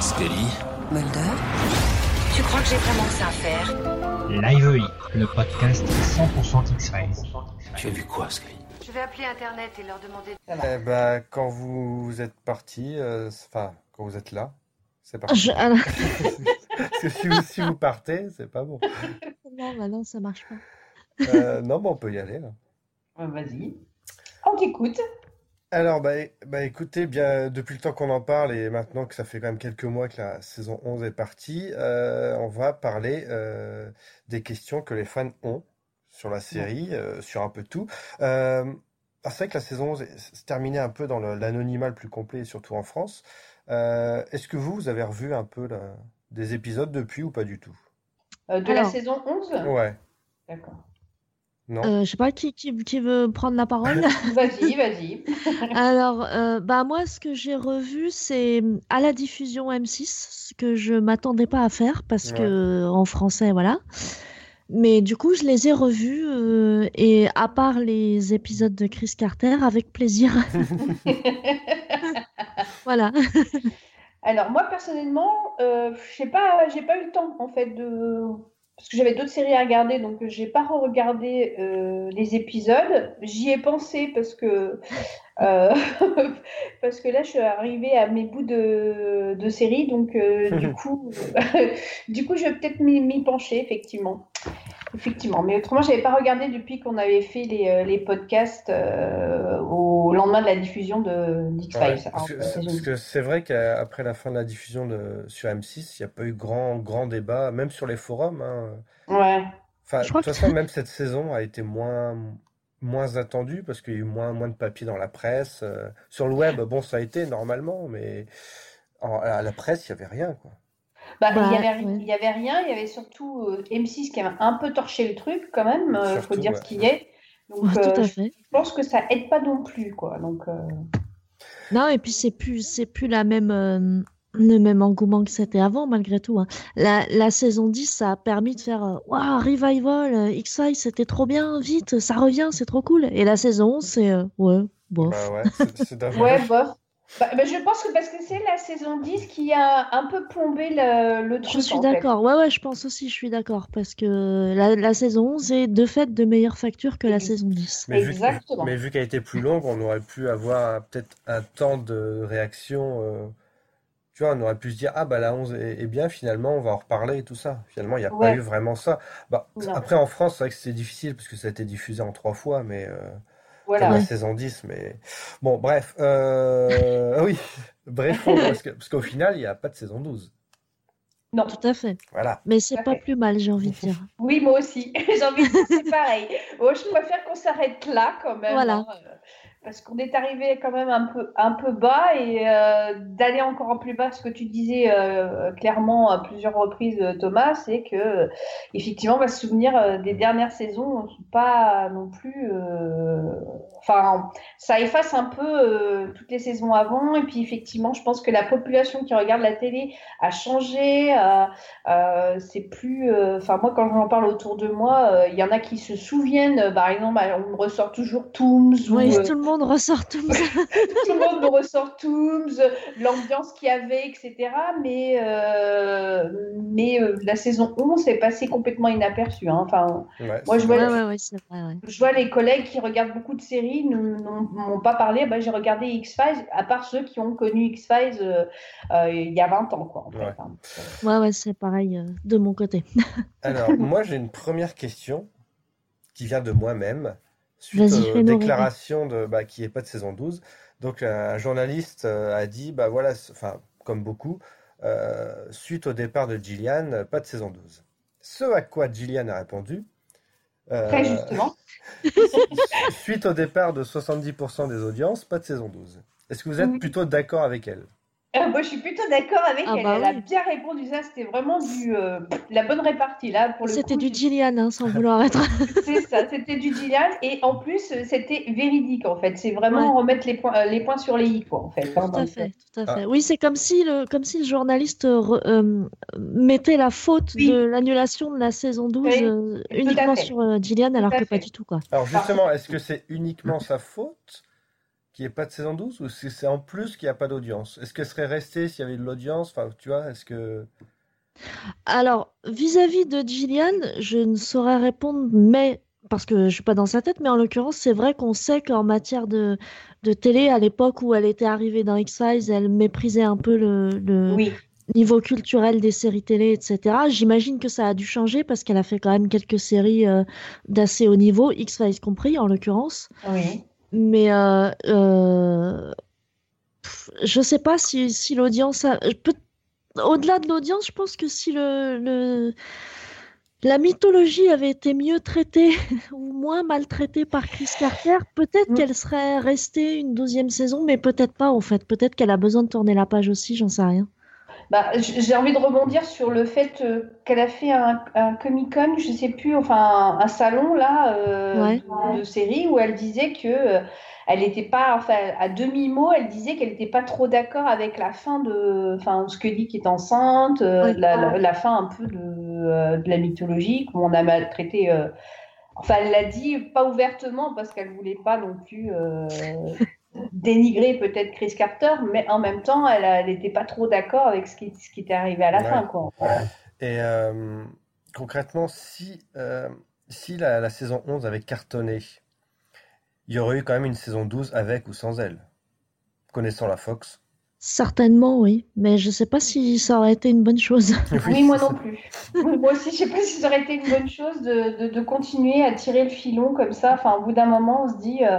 Scully Mulder Tu crois que j'ai vraiment que ça à faire? Live le podcast 100% X-Files. Tu as vu quoi, Scully Je vais appeler Internet et leur demander... Eh ben, quand vous êtes parti, euh, enfin, quand vous êtes là, c'est parti. Je- Parce que si vous, si vous partez, c'est pas bon. non, bah non, ça marche pas. Euh, non, bon, on peut y aller. là. Vas-y. On t'écoute. Alors, bah, bah, écoutez, bien, depuis le temps qu'on en parle et maintenant que ça fait quand même quelques mois que la saison 11 est partie, euh, on va parler euh, des questions que les fans ont sur la série, euh, sur un peu tout. Euh, c'est vrai que la saison 11 est- se terminait un peu dans l'anonymat le plus complet, surtout en France. Euh, est-ce que vous, vous avez revu un peu la- des épisodes depuis ou pas du tout? Euh, de la saison 11 Ouais, D'accord. Non? Euh, je sais pas qui, qui, qui veut prendre la parole? Vas-y, vas-y. Alors, euh, bah moi, ce que j'ai revu, c'est à la diffusion M6, ce que je m'attendais pas à faire parce que en français, voilà. Mais du coup, je les ai revus euh, et à part les épisodes de Chris Carter, avec plaisir. Voilà. Alors moi personnellement, euh, j'ai pas, j'ai pas eu le temps en fait de, parce que j'avais d'autres séries à regarder, donc j'ai pas regardé les épisodes. J'y ai pensé parce que, euh, parce que là je suis arrivée à mes bouts de, de séries, donc euh, du coup, du coup je vais peut-être m'y pencher effectivement. Effectivement, mais autrement, j'avais pas regardé depuis qu'on avait fait les, euh, les podcasts euh, au lendemain de la diffusion de. Ouais, parce que, euh, c'est- parce que c'est vrai qu'après la fin de la diffusion de, sur M6, il n'y a pas eu grand, grand débat, même sur les forums. hein. Ouais. Enfin, Je de toute que- façon, même cette saison a été moins, moins attendue parce qu'il y a eu moins, moins de papier dans la presse. Sur le web, bon, ça a été normalement, mais en- à la presse, il n'y avait rien, quoi. Bah, Bah, il y avait, ouais. il rien, il y avait surtout euh, M6 qui avait un peu torché le truc quand même, euh, faut dire ouais. ce qu'il est. Donc Ouais, tout euh, à je pense que ça aide pas non plus quoi. Donc euh, Non, et puis c'est plus, c'est plus la même, euh, le même engouement que c'était avant, malgré tout. hein. La, la saison 10, ça a permis de faire euh, Waouh, revival, euh, X-Files, c'était trop bien, vite, ça revient, c'est trop cool. Et la saison 11, c'est euh, ouais, bof. Bah ouais, c'est ouais bof. Bah, bah, je pense que parce que c'est la saison 10 qui a un peu plombé le, le truc Je suis d'accord, ouais, ouais, je pense aussi, je suis d'accord, parce que la, la saison 11 est de fait de meilleure facture que la saison 10. Mais vu, Exactement. mais vu qu'elle était plus longue, on aurait pu avoir peut-être un temps de réaction. euh, tu vois, on aurait pu se dire, ah bah la 11 est, est bien, finalement, on va en reparler et tout ça. Finalement, il n'y a pas eu vraiment ça. Bah, après, en France, c'est vrai que c'est difficile parce que ça a été diffusé en trois fois, mais euh, Voilà. comme la saison 10. Mais bon, bref. Euh... ah oui, bref, parce qu'au final, il n'y a pas de saison 12. Non. Tout à fait. Voilà. Mais c'est pas fait. plus mal, j'ai envie de dire. Oui, moi aussi. J'ai envie de dire c'est pareil. Oh, je préfère qu'on s'arrête là quand même. Voilà. hein, parce qu'on est arrivé quand même un peu, un peu bas et euh, d'aller encore en plus bas, ce que tu disais euh, clairement à plusieurs reprises, euh, Thomas, c'est que effectivement, on va se souvenir des dernières saisons, pas non plus. Enfin, ça efface un peu euh, toutes les saisons avant. Et puis effectivement, je pense que la population qui regarde la télé a changé. euh, euh, c'est plus. euh, Enfin, moi, quand j'en parle autour de moi, euh, il y en a qui se souviennent. euh, par exemple, bah, on me ressort toujours Tooms. ou, Oui, euh, tout le monde ressort ça. tout le monde me ressort Tooms, l'ambiance qu'il y avait, etc. Mais, euh, mais euh, la saison 11 est passée complètement inaperçue. hein. Enfin, Ouais, Moi, c'est je vois- Ouais, dommage. ouais, ouais, c'est vrai, ouais. je vois les collègues qui regardent beaucoup de séries ne n'ont- m'ont pas parlé. Bah, J'ai regardé X-Files, à part ceux qui ont connu X-Files euh, euh, il y a 20 ans. Quoi, en fait, Ouais. hein. Ouais, ouais, c'est pareil euh, de mon côté. Alors, moi, j'ai une première question qui vient de moi-même, suite aux déclarations de, bah, qui n'est pas de saison 12. Donc, un journaliste euh, a dit, bah voilà, enfin, comme beaucoup, euh, suite au départ de Gillian, pas de saison 12. Ce à quoi Gillian a répondu, Très justement. suite au départ de 70% des audiences, pas de saison 12. Est-ce que vous êtes Oui. plutôt d'accord avec elle? Euh, moi, je suis plutôt d'accord avec Ah elle. bah Elle a bien répondu ça. C'était vraiment du, euh, la bonne répartie là. Pour le C'était du Gillian, hein, sans vouloir être. C'est ça, c'était du Gillian et en plus c'était véridique en fait. C'est vraiment remettre les points, euh, les points sur les i quoi en fait. hein, Tout à fait, tout à Ah. fait. Oui, c'est comme si le, comme si le journaliste re- euh, mettait la faute Oui. de l'annulation de la saison 12 Oui, euh, tout à uniquement sur euh, Gillian, alors que pas du tout, quoi. Alors justement, est-ce que c'est uniquement sa faute qu'il n'y ait pas de saison 12 ou c'est en plus qu'il n'y a pas d'audience? Est-ce qu'elle serait restée s'il y avait de l'audience? Enfin, tu vois, est-ce que... Alors, vis-à-vis de Gillian, je ne saurais répondre, mais parce que je suis pas dans sa tête, mais en l'occurrence, c'est vrai qu'on sait qu'en matière de, de télé, à l'époque où elle était arrivée dans X-Files, elle méprisait un peu le, le Oui, niveau culturel des séries télé, etc. J'imagine que ça a dû changer parce qu'elle a fait quand même quelques séries euh, d'assez haut niveau, X-Files compris en l'occurrence. oui. Mais euh, euh, pff, je sais pas si, si l'audience a... Au-delà de l'audience, je pense que si le, le- la mythologie avait été mieux traitée ou moins maltraitée par Chris Carter, peut-être Mm. qu'elle serait restée une douzième saison, mais peut-être pas en fait. Peut-être qu'elle a besoin de tourner la page aussi, j'en sais rien. Bah, j'ai envie de rebondir sur le fait euh, qu'elle a fait un, un Comic-Con, je sais plus, enfin un, un salon là euh, Ouais. de, série où elle disait que euh, elle n'était pas, enfin à demi-mot, elle disait qu'elle n'était pas trop d'accord avec la fin de, enfin Scully qui est enceinte, euh, Ouais. la, la- la fin un peu de, euh, de la mythologie, où on a maltraité. euh, Enfin, elle l'a dit pas ouvertement parce qu'elle voulait pas non plus euh, dénigrer peut-être Chris Carter, mais en même temps, elle n'était pas trop d'accord avec ce qui, ce qui était arrivé à la Ouais. fin, quoi. Et euh, concrètement, si, euh, si la, la saison 11 avait cartonné, il y aurait eu quand même une saison 12 avec ou sans elle. Connaissant la Fox. Certainement, oui, mais je sais pas si ça aurait été une bonne chose. Oui, moi non plus. Moi aussi, je sais pas si ça aurait été une bonne chose de, de, de continuer à tirer le filon comme ça. Enfin, au bout d'un moment, on se dit, euh,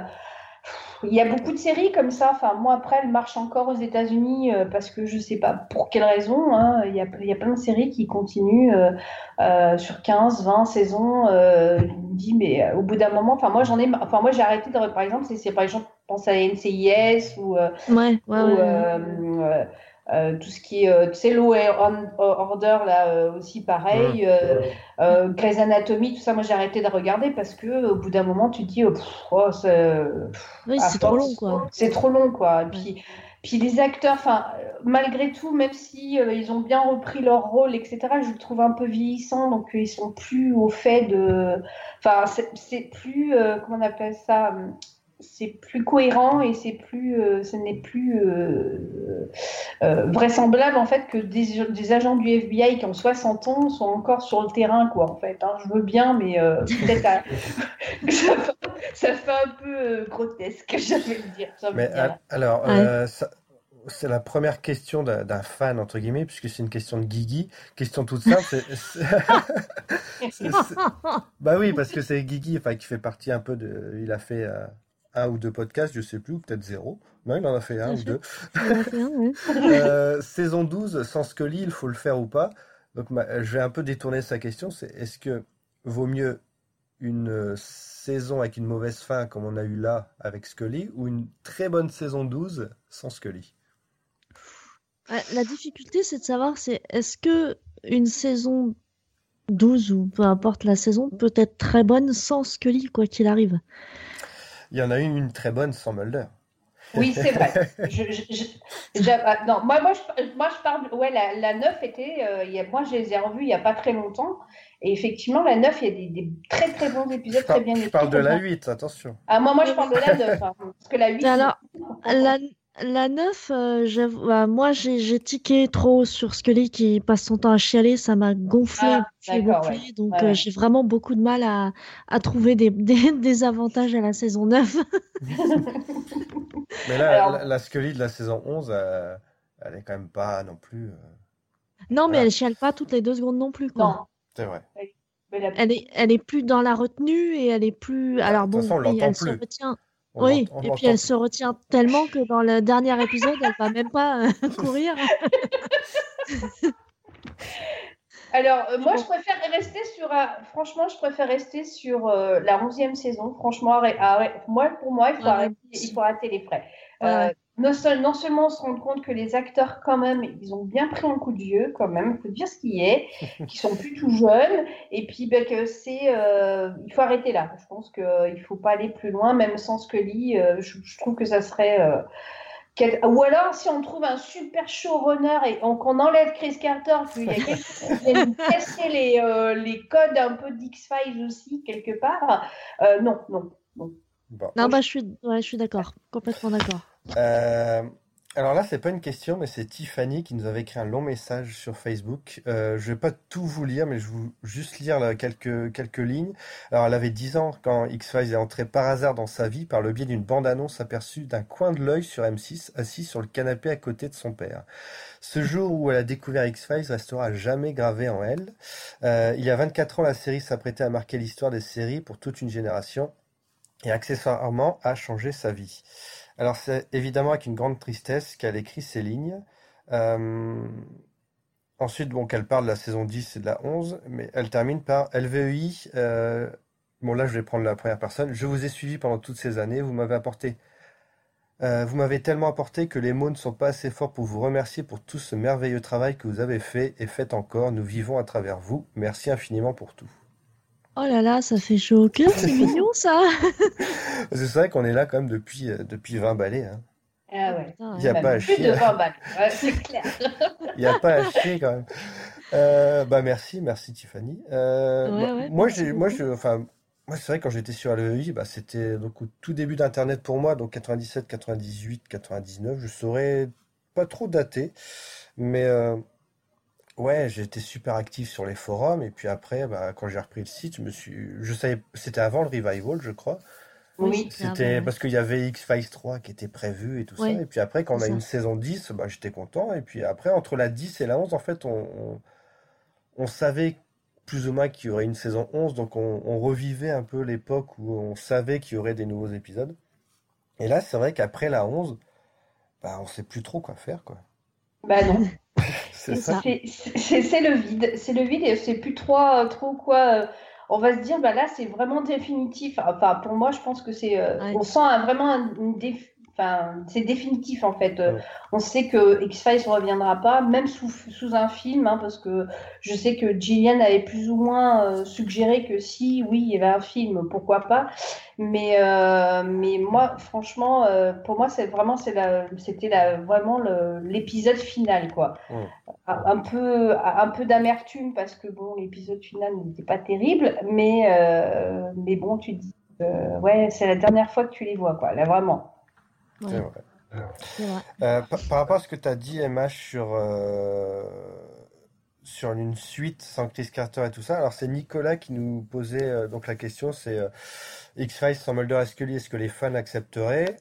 il y a beaucoup de séries comme ça. Enfin, moi, après, elle marche encore aux États-Unis euh, parce que je sais pas pour quelle raison. hein. Il y a, il y a plein de séries qui continuent euh, euh, sur 15, 20 saisons. Euh, je me dis, mais euh, au bout d'un moment, enfin, moi, j'en ai, enfin, moi, j'ai arrêté de, par exemple, c'est, c'est par exemple, je pense à NCIS ou, euh, Ouais, ouais, ou, ouais. Euh, tout ce qui est, euh, tu sais, Law and Order, là euh, aussi pareil, euh, euh, Grey's Anatomy, tout ça, moi j'ai arrêté de regarder parce que au bout d'un moment, tu te dis, oh, pff, oh, c'est Oui, à c'est trop long, quoi. c'est trop long, quoi. Et puis, puis les acteurs, enfin, malgré tout, même si euh, ils ont bien repris leur rôle, etc., je le trouve un peu vieillissant, donc euh, ils sont plus au fait de, enfin, c'est c'est plus, euh, comment on appelle ça, hum, c'est plus cohérent et c'est plus, euh, ce n'est plus euh, euh, vraisemblable en fait que des, des agents du FBI qui ont 60 ans sont encore sur le terrain, quoi. En fait, hein. je veux bien, mais euh, peut-être à- ça, fait- ça fait un peu euh, grotesque, j'avais le dire. Mais dire. alors, Ouais. euh, ça- c'est la première question d'un fan, entre guillemets, puisque c'est une question de Guigui. Question toute simple. c'est- Bah oui, parce que c'est Guigui, enfin, qui fait partie un peu de. Il a fait euh, un ou deux podcasts, je sais plus, ou peut-être zéro. Non, il en a fait un ou deux. 21, ouais. Euh, saison 12, sans Scully, il faut le faire ou pas? Donc, ma- je vais un peu détourner sa question. C'est est-ce que vaut mieux une saison avec une mauvaise fin comme on a eu là avec Scully ou une très bonne saison 12 sans Scully? La difficulté, c'est de savoir, c'est est-ce que une saison 12 ou peu importe la saison peut être très bonne sans Scully, quoi qu'il arrive? Il y en a une, une très bonne sans Mulder. Oui, c'est vrai. Je, je- je- j'a- ah, non, moi, moi, je, moi, je parle. Ouais, la, la 9 était. euh, il y a, moi, je les ai revus il n'y a pas très longtemps. Et effectivement, la 9, il y a des, des très très bons épisodes, Je très parle, bien je écrits. parle de la ça. 8, attention. Ah, moi, moi, je parle de la 9. hein, parce que la 8. Mais alors, la, la 9, euh, j'avoue- bah, moi j'ai tiqué trop sur Scully qui passe son temps à chialer, ça m'a gonflé, Ah, gonflé, donc Ouais, euh, j'ai vraiment beaucoup de mal à, à trouver des, des, des avantages à la saison 9. Mais là, Alors- la, la Scully de la saison 11, euh, elle est quand même pas non plus. euh, Non, mais elle chiale pas toutes les deux secondes non plus, quoi. Non. C'est vrai. Elle est, elle est plus dans la retenue et elle est plus. Alors de bon, toute façon, on oui, elle se plus. retient. On Oui, et puis elle se retient tellement que dans le dernier épisode, elle va même pas euh, courir. Alors, euh, moi, je préfère rester sur. euh, franchement, je préfère rester sur euh, la 11e saison. Franchement, arrête- arrête- moi, pour moi, il faut, Ouais, arrêter, aussi. il faut arrêter les frais. Euh, ouais. Non, seul- non seulement on se rend compte que les acteurs, quand même, ils ont bien pris un coup de vieux, quand même, il faut dire ce qui est, qu'ils sont plus tout jeunes, et puis ben, que c'est. euh, il faut arrêter là. Je pense qu'il ne faut pas aller plus loin, même sans Scully. euh, je, je trouve que ça serait. euh, quel- Ou alors, si on trouve un super showrunner et on- qu'on enlève Chris Carter, qu'il y a qui nous casser les, euh, les codes un peu d'X-Files aussi, quelque part, euh, non, non, non. Bon. Non, bah, je suis, ouais, je suis d'accord. Complètement d'accord. Euh, alors là, c'est pas une question, mais c'est Tiffany qui nous avait écrit un long message sur Facebook. Euh, je vais pas tout vous lire, mais je vais juste lire quelques, lignes. Alors, elle avait 10 ans quand X-Files est entré par hasard dans sa vie par le biais d'une bande-annonce aperçue d'un coin de l'œil sur M6, assis sur le canapé à côté de son père. Ce jour où elle a découvert X-Files restera à jamais gravé en elle. Euh, il y a 24 ans, la série s'apprêtait à marquer l'histoire des séries pour toute une génération et accessoirement a changé sa vie. Alors c'est évidemment avec une grande tristesse qu'elle écrit ces lignes. Euh, ensuite, bon, qu'elle parle de la saison 10 et de la 11, mais elle termine par LVEI. Euh, bon, là, je vais prendre la première personne. Je vous ai suivi pendant toutes ces années. Vous m'avez apporté. euh, vous m'avez tellement apporté que les mots ne sont pas assez forts pour vous remercier pour tout ce merveilleux travail que vous avez fait et faites encore. Nous vivons à travers vous. Merci infiniment pour tout. Oh là là, ça fait chaud au cœur, c'est mignon ça. C'est vrai qu'on est là quand même depuis, euh, depuis 20 balais. Hein. Ah ouais. Putain, Il y a pas à Plus chier. de 20 balles. Ouais, c'est clair. Il n'y a pas à chier quand même. Euh, bah merci, merci Tiffany. Euh, Ouais, bah, ouais, moi, j'ai, moi, beaucoup. je, enfin, moi, c'est vrai quand j'étais sur LEI, bah, c'était donc au tout début d'Internet pour moi, donc 97, 98, 99. Je saurais pas trop dater, mais euh, ouais, j'étais super actif sur les forums et puis après, bah, quand j'ai repris le site, je me suis, je savais, c'était avant le revival, je crois. Oui. C'était parce qu'il y avait X-Files 3 qui était prévu et tout Oui, ça. Et puis après, quand on a ça. une saison 10, bah, j'étais content. Et puis après, entre la 10 et la 11, en fait, on, on, on savait plus ou moins qu'il y aurait une saison 11. Donc on, on revivait un peu l'époque où on savait qu'il y aurait des nouveaux épisodes. Et là, c'est vrai qu'après la 11, bah, on sait plus trop quoi faire, quoi. Bah non. C'est ça. C'est le vide, c'est le vide et c'est plus trop, euh, trop quoi. euh, on va se dire, bah là, c'est vraiment définitif. Enfin, pour moi, je pense que c'est. euh, Ouais. On sent un- vraiment un- une déf- Enfin, c'est définitif en fait. Ouais. On sait que X-Files ne reviendra pas, même sous, sous un film, hein, parce que je sais que Gillian avait plus ou moins euh, suggéré que si, oui, il y avait un film, pourquoi pas. Mais, euh, mais moi, franchement, euh, pour moi, c'est vraiment, c'est c'était vraiment l'épisode final, quoi. Ouais. Un, peu, un peu d'amertume parce que bon, l'épisode final n'était pas terrible, mais, euh, mais bon, tu te dis, ouais, c'est la dernière fois que tu les vois, quoi, là, vraiment. C'est Ouais, vrai. c'est vrai. Euh, par, par rapport à ce que tu as dit, MH, sur, euh, sur une suite sans Chris Carter et tout ça, alors c'est Nicolas qui nous posait euh, donc la question, c'est X-Files sans Mulder et Scully, est-ce que les fans accepteraient?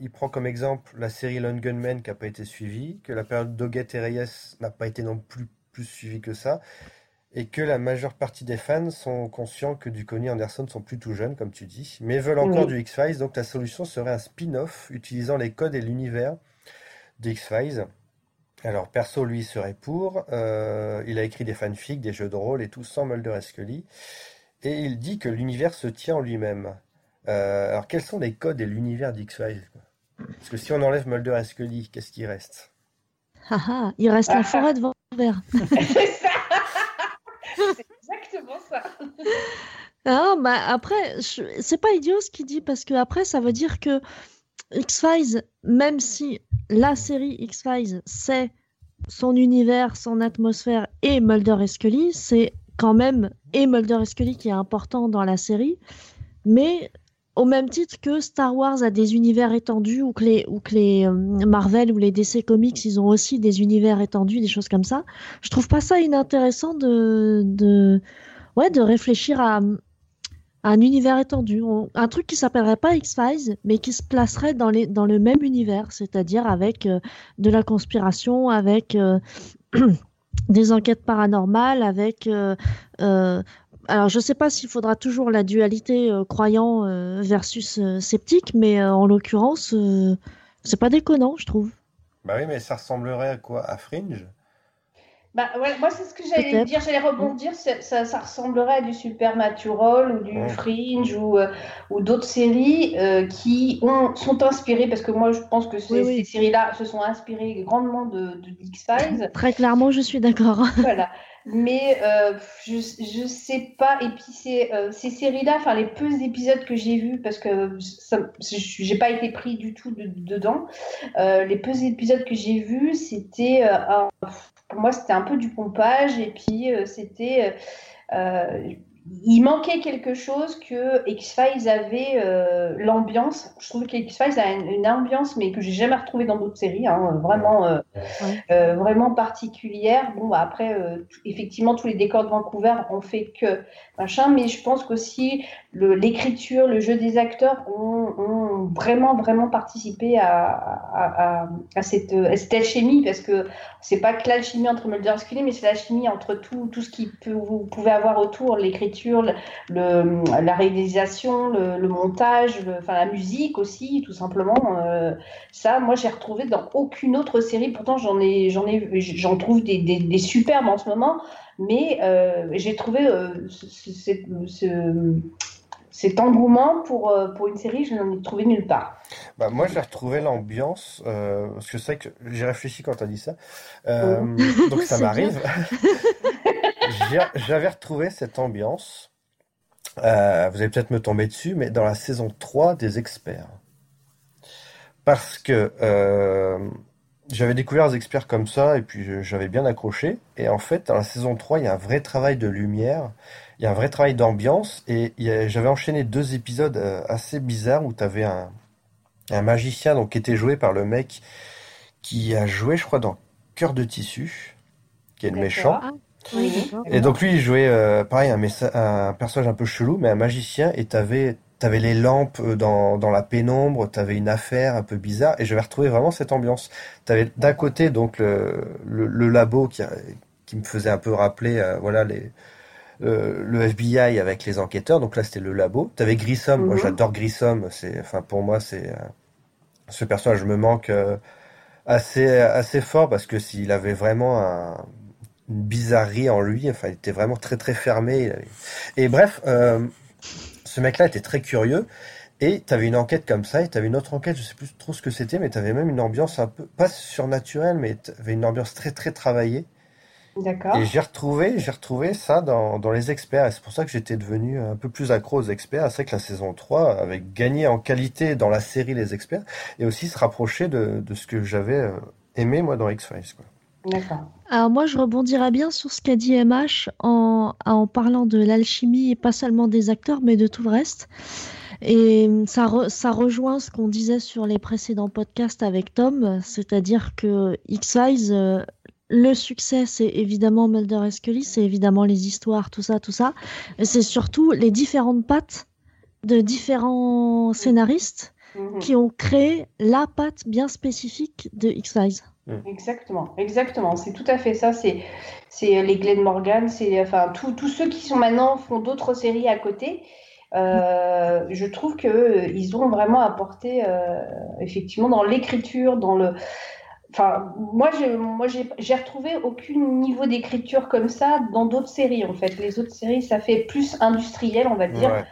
Il prend comme exemple la série Lone Gunman qui n'a pas été suivie, que la période Doggett et Reyes n'a pas été non plus plus suivie que ça, et que la majeure partie des fans sont conscients que Duchovny et Anderson sont plus tout jeunes, comme tu dis, mais veulent encore Oui. du X-Files, donc la solution serait un spin-off utilisant les codes et l'univers d'X-Files. Alors, perso, lui, serait pour. Euh, il a écrit des fanfics, des jeux de rôle et tout, sans Mulder et Scully. Et il dit que l'univers se tient en lui-même. Euh, alors, quels sont les codes et l'univers d'X-Files? Parce que si on enlève Mulder et Scully, qu'est-ce qui reste? Ah, ah, il reste la forêt de Vancouver. Ah, bah après, c'est pas idiot ce qu'il dit parce que après, ça veut dire que X-Files, même si la série X-Files, c'est son univers, son atmosphère et Mulder et Scully, c'est quand même et Mulder et Scully qui est important dans la série, mais au même titre que Star Wars a des univers étendus ou que les, ou que les euh, Marvel ou les DC Comics, ils ont aussi des univers étendus, des choses comme ça. Je trouve pas ça inintéressant de, ouais, de réfléchir à, un univers étendu. Un truc qui s'appellerait pas X-Files, mais qui se placerait dans, le même univers, c'est-à-dire avec euh, de la conspiration, avec euh, des enquêtes paranormales, avec. euh, alors, je sais pas s'il faudra toujours la dualité croyant versus sceptique, mais en l'occurrence, c'est pas déconnant, je trouve. Bah oui, mais ça ressemblerait à quoi? À Fringe? Bah, ouais, moi, c'est ce que j'allais dire, j'allais rebondir, ça, ça, ça ressemblerait à du Supernatural ou du. Fringe ou, euh, ou d'autres séries euh, qui ont, sont inspirées, parce que moi, je pense que ces, Oui, oui. ces séries-là se sont inspirées grandement de, de X-Files. Très clairement, je suis d'accord. Voilà. Mais euh, je, je sais pas. Et puis c'est, euh, ces séries-là, enfin les peu d'épisodes que j'ai vus, parce que j'ai pas été pris du tout de- dedans, euh, les peu d'épisodes que j'ai vus, c'était euh, un- pour moi c'était un peu du pompage et puis euh, c'était euh, il manquait quelque chose que X-Files avait euh, l'ambiance. Je trouve que X-Files a une, ambiance, mais que j'ai jamais retrouvée dans d'autres séries, hein, vraiment, euh, euh, vraiment particulière. Bon, bah, après, effectivement, tous les décors de Vancouver ont fait que machin, mais je pense qu'aussi l'écriture, le, jeu des acteurs ont, vraiment, vraiment participé à, à, cette, alchimie, parce que c'est pas que l'alchimie entre Mulder et Scully, mais c'est l'alchimie entre tout, tout ce qui peut, vous pouvez avoir autour, l'écriture, le, la réalisation, le, montage, enfin la musique aussi, tout simplement. Euh, ça, moi, j'ai retrouvé dans aucune autre série. Pourtant, j'en ai, j'en ai, j'en trouve des, des, des, superbes en ce moment, mais euh, j'ai trouvé euh, ce, cet engouement pour, euh, pour une série, je n'en ai trouvé nulle part. Bah, moi, j'ai retrouvé l'ambiance, euh, parce que c'est vrai que j'ai réfléchi quand tu as dit ça. Euh, oh. Donc, ça m'arrive. J'avais retrouvé cette ambiance. vous allez peut-être me tomber dessus, mais dans la saison 3 des experts. Parce que j'avais découvert les experts comme ça, et puis j'avais bien accroché. Et en fait, dans la saison 3, il y a un vrai travail de lumière il y a un vrai travail d'ambiance et j'avais enchaîné deux épisodes euh, assez bizarres où tu avais un, un magicien donc qui était joué par le mec qui a joué je crois dans Cœur de tissu qui est le méchant. Et donc lui il jouait euh, pareil un, un, personnage un peu chelou mais un magicien et t'avais T'avais les lampes euh, dans, dans la pénombre, t'avais une affaire un peu bizarre, et j'avais retrouvé vraiment cette ambiance. T'avais d'un côté donc le, le, labo qui, qui me faisait un peu rappeler, voilà les, euh, le FBI avec les enquêteurs. Donc là, c'était le labo. T'avais Grissom. Moi, mhm. j'adore Grissom. C'est, enfin, pour moi, c'est ce personnage me manque assez assez fort parce que s'il avait vraiment un, une bizarrerie en lui. Enfin, il était vraiment très très fermé. Et bref, ce mec-là était très curieux. Et tu avais une enquête comme ça, et tu avais une autre enquête, je sais plus trop ce que c'était, mais tu avais même une ambiance un peu, pas surnaturelle, mais tu avais une ambiance très très travaillée. Et j'ai retrouvé, j'ai retrouvé ça dans, dans les experts. Et c'est pour ça que j'étais devenu un peu plus accro aux experts. C'est que la saison 3 avait gagné en qualité dans la série Les Experts et aussi se rapprocher de, de ce que j'avais euh, aimé moi dans X-Files. D'accord. Alors moi, je rebondirais bien sur ce qu'a dit MH en, en parlant de l'alchimie et pas seulement des acteurs, mais de tout le reste. Et ça, ça rejoint ce qu'on disait sur les précédents podcasts avec Tom, c'est-à-dire que X-Files, euh, le succès, c'est évidemment Mulder et Scully, c'est évidemment les histoires, tout ça, tout ça. C'est surtout les différentes pattes de différents scénaristes mhm. qui ont créé la patte bien spécifique de X-Files. Mhm. Exactement, exactement. C'est tout à fait ça. C'est, c'est les Glenn Morgan, c'est enfin tous ceux qui sont maintenant font d'autres séries à côté. Euh, je trouve que euh, ils ont vraiment apporté euh, effectivement dans l'écriture, dans le Enfin, moi, moi, j'ai retrouvé aucun niveau d'écriture comme ça dans d'autres séries. En fait, les autres séries, ça fait plus industriel, on va dire.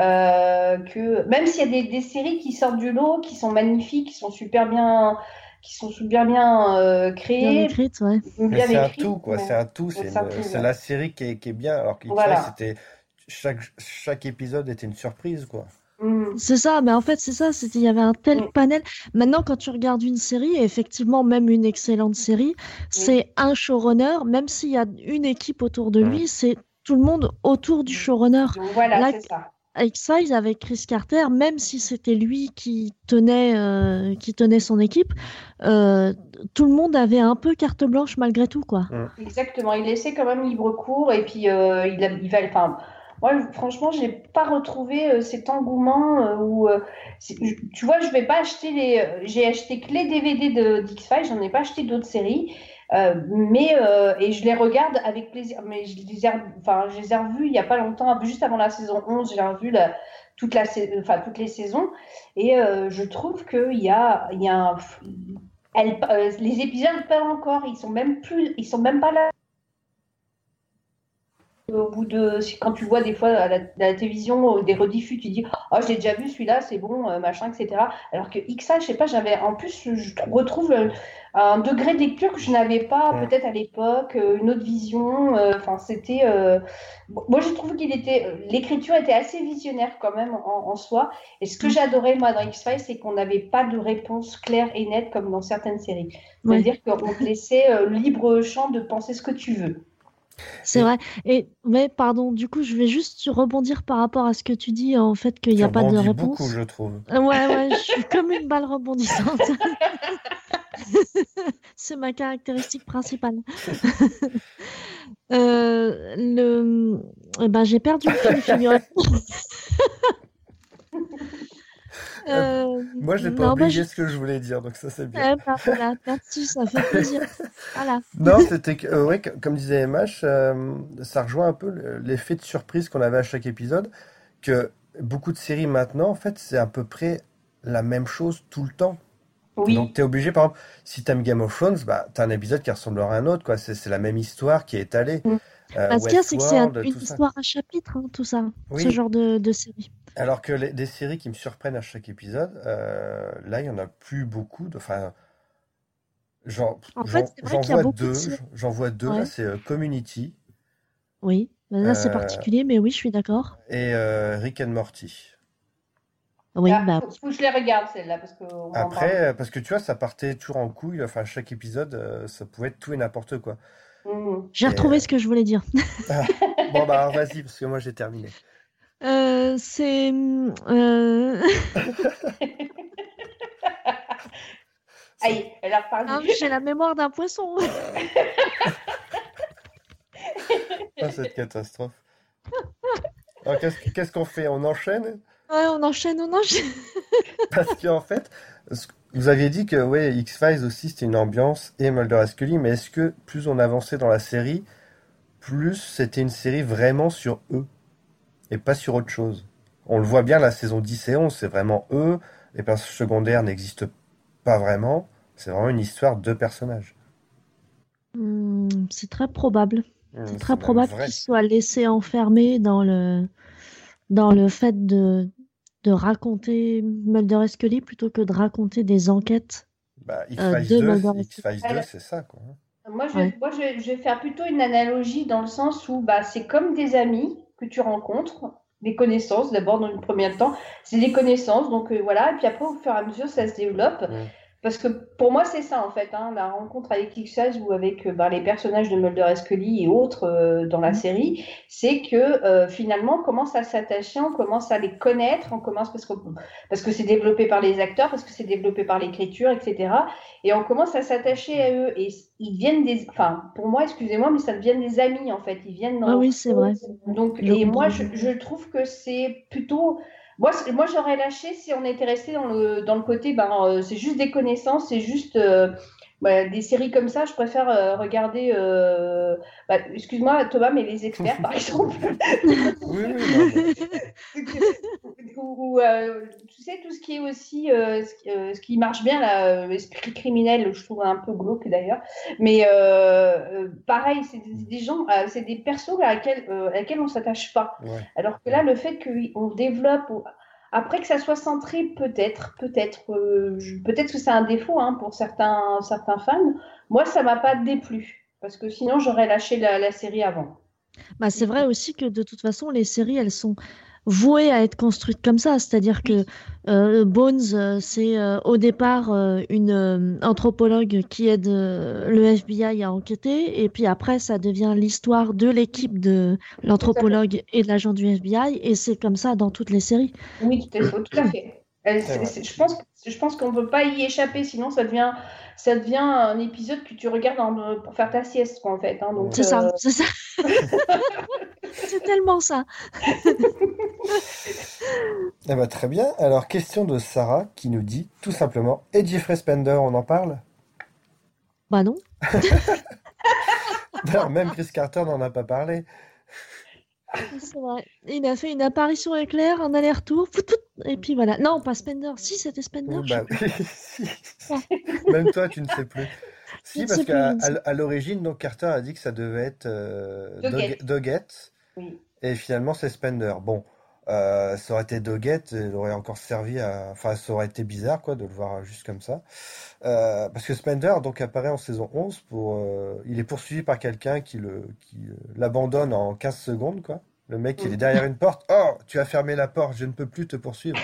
Euh, que même s'il y a des, des, séries qui sortent du lot, qui sont magnifiques, qui sont super bien, qui sont super bien euh, créées, bien écrites, ouais. c'est un tout, quoi. C'est un tout. C'est la série qui est, qui est bien, alors que c'était chaque chaque épisode était une surprise, quoi. Mm. C'est ça, mais en fait, c'est ça, il y avait un tel mm. panel. Maintenant, quand tu regardes une série, et effectivement, même une excellente série, c'est un showrunner, même s'il y a une équipe autour de lui, c'est tout le monde autour du showrunner. Voilà, c'est ça. X-Files avec Chris Carter, même si c'était lui qui tenait, euh, qui tenait son équipe, euh, tout le monde avait un peu carte blanche malgré tout, quoi. Exactement, il laissait quand même libre cours et puis euh, il, a, il va, enfin, moi, franchement, j'ai pas retrouvé euh, cet engouement euh, où, euh, tu vois, je vais pas acheter les. J'ai acheté que les DVD de d'X-Files, j'en ai pas acheté d'autres séries. Mais et je les regarde avec plaisir. Mais je les ai, enfin, je les ai revus il y a pas longtemps, juste avant la saison 11, j'ai revu toute la, enfin, toutes les saisons. Et je trouve qu'il y a, y a un, les épisodes pas encore, ils sont même plus, ils sont même pas là au bout de quand tu vois des fois à la, télévision euh, des rediffus tu dis oh j'ai déjà vu celui-là c'est bon euh, machin etc alors que XA je sais pas j'avais en plus je retrouve euh, un degré de lecture que je n'avais pas peut-être à l'époque une autre vision enfin c'était moi je trouve qu'il était l'écriture était assez visionnaire quand même en, soi. Et ce que mm. j'adorais moi dans X-Files c'est qu'on n'avait pas de réponse claire et nette comme dans certaines séries. C'est-à-dire qu'on te laissait libre champ de penser ce que tu veux C'est vrai. Et mais pardon, du coup, je vais juste rebondir par rapport à ce que tu dis, en fait, qu'il n'y a pas de réponse. beaucoup, je trouve. Ouais, ouais, je suis comme une balle rebondissante. C'est ma caractéristique principale. Euh, le... eh ben, j'ai perdu le fil. Euh, Moi, j'ai pas non, bah, oublié je- ce que je voulais dire, donc ça, c'est bien. Eh ben, voilà, merci, ça fait plaisir. Voilà. Non, c'était que, euh, ouais, co- comme disait MH, euh, ça rejoint un peu le- l'effet de surprise qu'on avait à chaque épisode, que beaucoup de séries maintenant, en fait, c'est à peu près la même chose tout le temps. Oui. Donc, t'es obligé, par exemple, si t'aimes Game of Thrones, bah, t'as un épisode qui ressemblera à un autre, quoi. C'est c'est la même histoire qui est étalée. Mm. Euh, Bah, ce qu'il y a, c'est que c'est une histoire à chapitre, hein, tout ça, Oui. ce genre de, de série. Alors que les- des séries qui me surprennent à chaque épisode, euh, là, il y en a plus beaucoup. de- Enfin, j'en En j'en- fait, vois de deux. J'en vois deux. Là, c'est euh, Community Oui, là, c'est Euh, particulier, mais oui, je suis d'accord. et euh, Rick and Morty. Oui, Ah, bah, faut, que je les regarde celles-là parce que Après, parce que tu vois, ça partait toujours en couille. Enfin, chaque épisode, euh, ça pouvait être tout et n'importe quoi. Mhm. j'ai et, retrouvé euh, ce que je voulais dire. Bon, bah, vas-y, parce que moi, j'ai terminé. Euh, c'est. euh, Aïe, elle a reparlé. ah, j'ai la mémoire d'un poisson. Ah, cette catastrophe. Alors, qu'est-ce qu'on fait? On enchaîne? Ouais, on enchaîne, on enchaîne. Parce qu'en fait, vous aviez dit que ouais, X-Files aussi c'était une ambiance et Mulder et Scully, mais est-ce que plus on avançait dans la série, plus c'était une série vraiment sur eux? Et pas sur autre chose? On le voit bien, la saison 10 et 11, c'est vraiment eux, les personnages secondaires n'existent pas vraiment, c'est vraiment une histoire de personnages. Hmm, c'est très probable. Hum, C'est très probable qu'ils soient laissés enfermés dans le, dans le fait de, de raconter Mulder et Scully plutôt que de raconter des enquêtes. Bah, Euh, X-Files de 2, Mulder et X-Files 2, c'est ça, quoi. Moi, je, Ouais. moi je, je vais faire plutôt une analogie dans le sens où bah, c'est comme des amis que tu rencontres, des connaissances d'abord dans le premier temps. C'est des connaissances, donc euh, voilà. Et puis après, au fur et à mesure, ça se développe. Parce que pour moi, c'est ça en fait, hein, la rencontre avec X-Files ou avec euh, bah, les personnages de Mulder et Scully et autres euh, dans la Mhm. série, c'est que euh, finalement, on commence à s'attacher, on commence à les connaître, on commence parce que parce que c'est développé par les acteurs, parce que c'est développé par l'écriture, etc. Et on commence à s'attacher à eux et ils deviennent des, enfin pour moi, excusez-moi, mais ça devient des amis en fait. Ils viennent dans Ah oui, c'est vrai. donc, et moi, je trouve que c'est plutôt. Moi, moi j'aurais lâché si on était resté dans le, dans le côté, ben, euh, c'est juste des connaissances, c'est juste euh, bah, des séries comme ça. Je préfère euh, regarder, euh, bah, excuse-moi Thomas, mais les experts par exemple. Oui, oui, ou, ou, euh, tu sais, tout ce qui est aussi, euh, ce, qui- euh, ce qui marche bien, là, euh, esprit criminel, je trouve un peu glauque d'ailleurs. Mais euh, euh, pareil, c'est des, des gens, euh, c'est des persos à laquelle, euh, à laquelle on s'attache pas. ouais. Alors que là, le fait qu'on développe, après que ça soit centré, peut-être, peut-être, euh, peut-être que c'est un défaut hein, pour certains, certains fans. Moi, ça m'a pas déplu. Parce que sinon, j'aurais lâché la, la série avant. Bah, c'est vrai aussi que de toute façon, les séries, elles sont vouées à être construites comme ça. C'est-à-dire que euh, Bones, euh, c'est euh, au départ euh, une euh, anthropologue qui aide euh, le FBI à enquêter, et puis après, ça devient l'histoire de l'équipe de l'anthropologue et de l'agent du FBI, et c'est comme ça dans toutes les séries. Oui, tout à fait. Tout à fait. Je pense, je pense qu'on ne peut pas y échapper, sinon ça devient, ça devient un épisode que tu regardes en- pour faire ta sieste, quoi, en fait. hein. donc, C'est ça, c'est ça. C'est tellement ça. Eh ben, très bien. Alors, question de Sarah qui nous dit tout simplement, et Jeffrey Spender, on en parle? Bah non. D'ailleurs, même Chris Carter n'en a pas parlé. Vrai. Il a fait une apparition éclair, un aller-retour, et puis voilà. Non, pas Spender. Si, c'était Spender. Je bah, si. Même toi, tu ne sais plus. Si, parce qu'à à- l'origine, donc Carter a dit que ça devait être euh, Doggett. Dog- Doggett, oui. et finalement c'est Spender. Bon, euh, ça aurait été Doggett, il aurait encore servi à, enfin, ça aurait été bizarre quoi de le voir juste comme ça, Euh, parce que Spender donc apparaît en saison 11 pour, euh, il est poursuivi par quelqu'un qui le, qui l'abandonne en 15 secondes quoi. Le mec il est derrière une porte. Oh, tu as fermé la porte, je ne peux plus te poursuivre.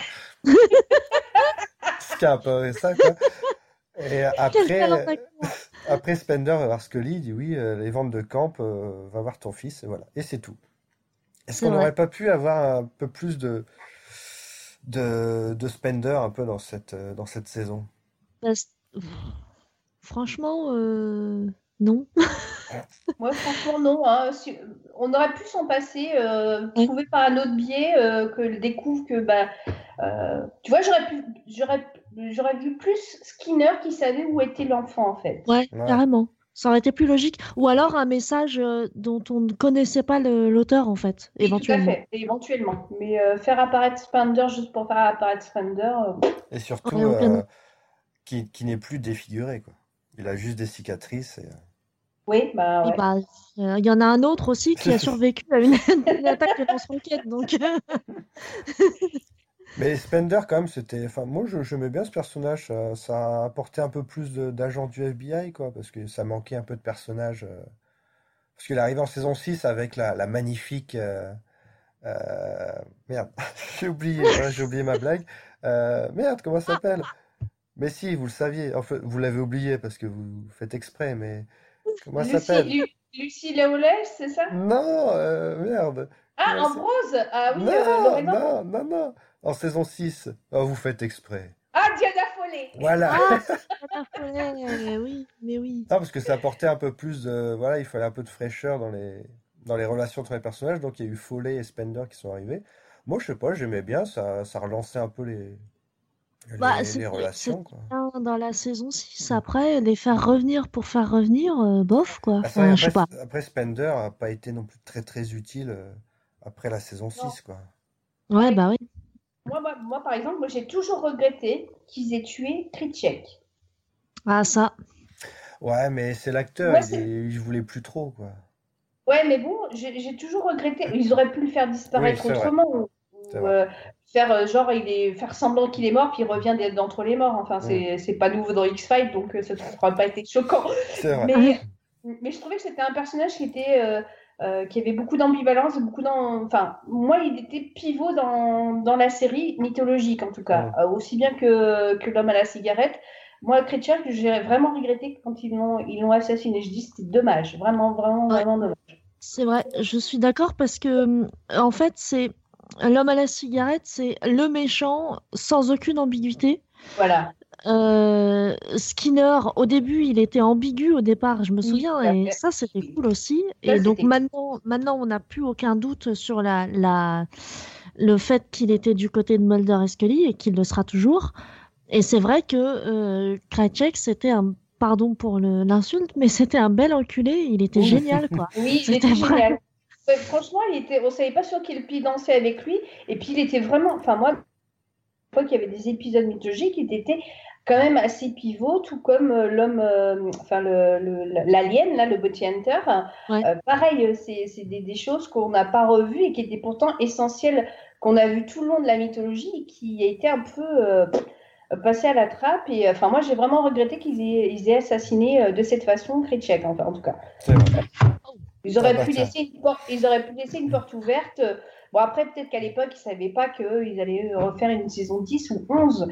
Ce qui est un peu ça quoi. Et après, après Spender va voir Scully, il dit oui, les ventes de camp, va voir ton fils, et voilà. Et c'est tout. Est-ce qu'on n'aurait pas pu avoir un peu plus de, de, de Spender un peu dans cette, euh, dans cette saison? Parce- Pff, Franchement, euh, non. Moi, franchement, non. hein. Si- On aurait pu s'en passer, euh, trouver par un autre biais, euh, que le découvre que, bah, euh, tu vois, j'aurais pu, j'aurais, j'aurais vu plus Skinner qui savait où était l'enfant, en fait. Ouais, Ouais. carrément. Ça aurait été plus logique. Ou alors un message euh, dont on ne connaissait pas l'auteur, en fait, Oui, éventuellement. Tout à fait, éventuellement. Mais euh, faire apparaître Spender juste pour faire apparaître Spender, euh, Et surtout, Ouais, euh, qui, qui n'est plus défiguré, quoi. Il a juste des cicatrices. Et... oui, bah ouais. bah, euh, il y en a un autre aussi qui a survécu à une, une attaque de lance-roquette. Donc, Mais Spender, quand même, c'était. Enfin, moi, je- j'aimais bien ce personnage. Ça, ça a apporté un peu plus d'agents du FBI, quoi, parce que ça manquait un peu de personnages. euh, Parce qu'il arrive en saison 6 avec la, la magnifique. euh, euh, Merde, j'ai oublié, ouais, j'ai oublié ma blague. Euh, Merde, comment ça s'appelle? Mais si, vous le saviez. En fait, vous l'avez oublié parce que vous faites exprès, mais. Comment ça s'appelle? Lu- Lucie Lawless, c'est ça? Non, euh, merde. Ah, ça- Ambrose! Ah oui, euh, Non, non, non, non. En saison 6. Oh, vous faites exprès. Ah, Diana Foley! Voilà. Ah, oui, mais oui. Non, parce que ça apportait un peu plus de... Voilà, il fallait un peu de fraîcheur dans les, dans les relations entre les personnages. Donc, il y a eu Foley et Spender qui sont arrivés. Moi, je sais pas, j'aimais bien. Ça, ça relançait un peu les, les, Bah, les relations, quoi. Dans la saison 6, après, les faire revenir pour faire revenir, euh, bof, quoi. Ah, c'est vrai, Enfin, je sais après, pas. après, Spender a pas été non plus très, très utile euh, après la saison 6, quoi. Ouais, bah oui. Moi, moi, moi, par exemple, moi, j'ai toujours regretté qu'ils aient tué Krycek. Ah, ça. Ouais, mais c'est l'acteur, Ouais, il, il voulait plus trop, quoi. Ouais, mais bon, j'ai toujours regretté. Ils auraient pu le faire disparaître Oui, autrement. ou- C'est ou, vrai. euh, faire euh, genre, il est, faire semblant qu'il est mort, puis il revient d'être d'entre les morts. Enfin, c'est c'est pas nouveau dans X-Files, donc euh, ça n'aurait pas été choquant. C'est vrai. Mais, mais je trouvais que c'était un personnage qui était. euh, euh, qui avait beaucoup d'ambivalence, beaucoup d'en... Enfin, moi, il était pivot dans, dans la série mythologique, en tout cas, Ouais. Euh, aussi bien que, que l'homme à la cigarette. Moi, Kreitschek, j'ai vraiment regretté quand ils l'ont ils l'ont assassiné. Je dis c'était dommage, vraiment, vraiment, Ouais. vraiment dommage. C'est vrai, je suis d'accord parce que, hum, en fait, c'est l'homme à la cigarette, c'est le méchant sans aucune ambiguïté. Voilà. Euh, Skinner, au début, il était ambigu au départ, je me souviens, et ça, c'était cool aussi. Ça, Et donc maintenant, maintenant, on n'a plus aucun doute sur la, la, le fait qu'il était du côté de Mulder et Scully et qu'il le sera toujours. Et c'est vrai que euh, c'était un, pardon pour l'insulte, mais c'était un bel enculé, il était génial, quoi. Oui, il C'était était vrai. génial. Ouais, franchement, il était... on savait pas sur quel pied danser avec lui. Et puis, il était vraiment. Enfin, moi, une fois qu'il y avait des épisodes mythologiques, il était quand même assez pivot, tout comme euh, l'homme, euh, enfin, le- le- l'alien, là, le Bounty Hunter. Ouais. Euh, pareil, c'est c'est des, des choses qu'on n'a pas revues et qui étaient pourtant essentielles, qu'on a vu tout le long de la mythologie et qui a été un peu. euh, passé à la trappe et enfin moi j'ai vraiment regretté qu'ils aient, ils aient assassiné euh, de cette façon Krycek enfin, en tout cas ils auraient, Ah bah pu laisser une porte, ils auraient pu laisser une porte ouverte. Bon, après, peut-être qu'à l'époque, ils ne savaient pas qu'ils allaient refaire une saison 10 ou 11.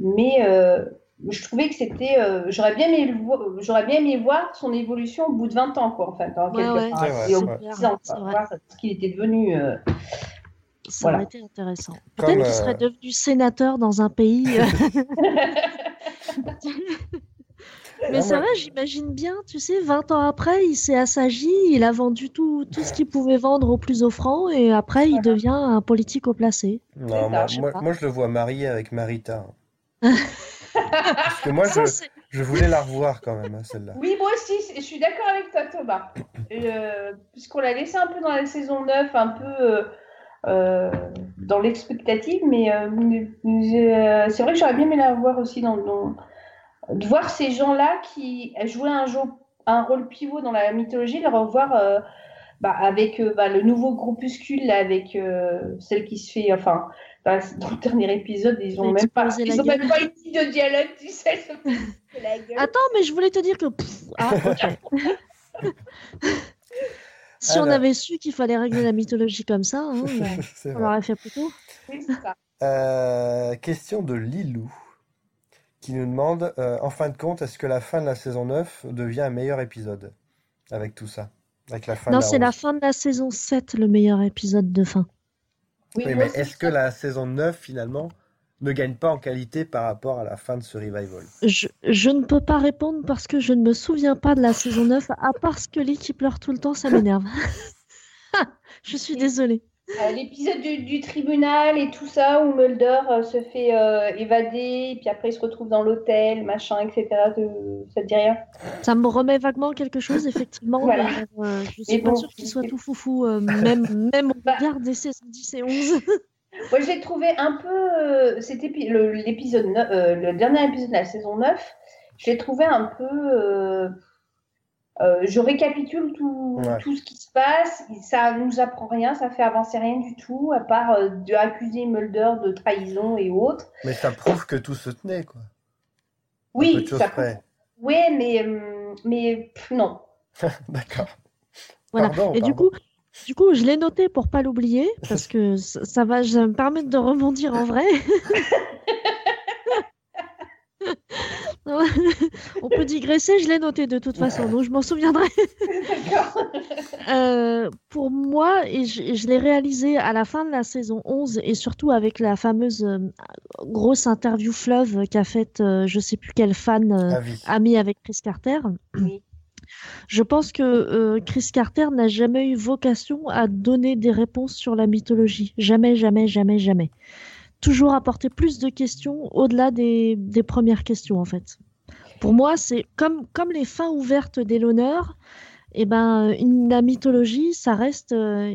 Mais euh, je trouvais que c'était. euh, j'aurais, bien aimé le vo- j'aurais bien aimé voir son évolution au bout de 20 ans, quoi, en fait. Ouais, ouais, Et au bout de 10 ans, C'est quoi, vrai. voir ce qu'il était devenu. euh. Ça Voilà. aurait été intéressant. Peut-être qu'il euh, serait devenu sénateur dans un pays. Mais moi- vrai, j'imagine bien, tu sais, 20 ans après, il s'est assagi, il a vendu tout, tout ce qu'il pouvait vendre au plus offrant, et après, il devient un politique au placé. Non, ça, moi, moi, je le vois marié avec Marita. Parce que moi, Ça, je, je voulais la revoir quand même, hein, celle-là. Oui, moi aussi, je suis d'accord avec toi, Thomas. Euh, Puisqu'on l'a laissé un peu dans la saison 9, un peu euh, euh, dans l'expectative, mais euh, euh, c'est vrai que j'aurais bien aimé la voir aussi dans, dans- de voir ces gens-là qui jouaient un, jeu- un rôle pivot dans la mythologie, les revoir euh, bah, avec euh, bah, le nouveau groupuscule, là, avec euh, celle qui se fait, enfin, dans, le dernier épisode, ils ont Fait même pas, ils ont même pas une ligne de dialogue, tu sais, la gueule. Attends, mais je voulais te dire que. pff, ah, si on avait su qu'il fallait régler la mythologie comme ça, hein, on vrai. l'aurait fait plus tôt. Oui, c'est ça. Euh, question de Lilou, qui nous demande, euh, en fin de compte, est-ce que la fin de la saison 9 devient un meilleur épisode avec tout ça Avec la fin Non, de la c'est la 11. fin de la saison 7, le meilleur épisode de fin. Oui, Oui, moi mais est-ce que la saison 9, finalement, ne gagne pas en qualité par rapport à la fin de ce revival? Je, je ne peux pas répondre parce que je ne me souviens pas de la saison 9, à part Scully qui pleure tout le temps, ça m'énerve. je suis désolée. Euh, L'épisode du, du tribunal et tout ça, où Mulder euh, se fait euh, évader, et puis après il se retrouve dans l'hôtel, machin, etc. Ça te dit rien? Ça me remet vaguement quelque chose, effectivement. Voilà. mais, euh, je suis pas bon. sûre qu'il soit tout foufou, même, même au Bah. regard des saisons 10 et 11. Moi, j'ai trouvé un peu. cet épi- le, l'épisode le dernier épisode de la saison 9, j'ai trouvé un peu. Euh, je récapitule tout, Ouais. tout ce qui se passe. Ça nous apprend rien, ça fait avancer rien du tout, à part euh, de accuser Mulder de trahison et autres. Mais ça prouve que tout se tenait, quoi. Oui, ça près. Oui, mais, euh, mais pff, non. D'accord. Voilà. Pardon, et du coup, du coup, je l'ai noté pour pas l'oublier, parce que ça, va ça va me permettre de rebondir en vrai. On peut digresser, je l'ai noté de toute façon, donc je m'en souviendrai. D'accord. Euh, pour moi, et je, l'ai réalisé à la fin de la saison 11, et surtout avec la fameuse euh, grosse interview fleuve qu'a faite euh, je sais plus quelle fan euh, Avis. amie avec Chris Carter. Oui. Je pense que euh, Chris Carter n'a jamais eu vocation à donner des réponses sur la mythologie. Jamais, jamais, jamais, jamais. Toujours apporter plus de questions au-delà des, premières questions, en fait. Pour moi, c'est comme, comme les fins ouvertes des l'honneur, et ben, la mythologie, ça reste euh,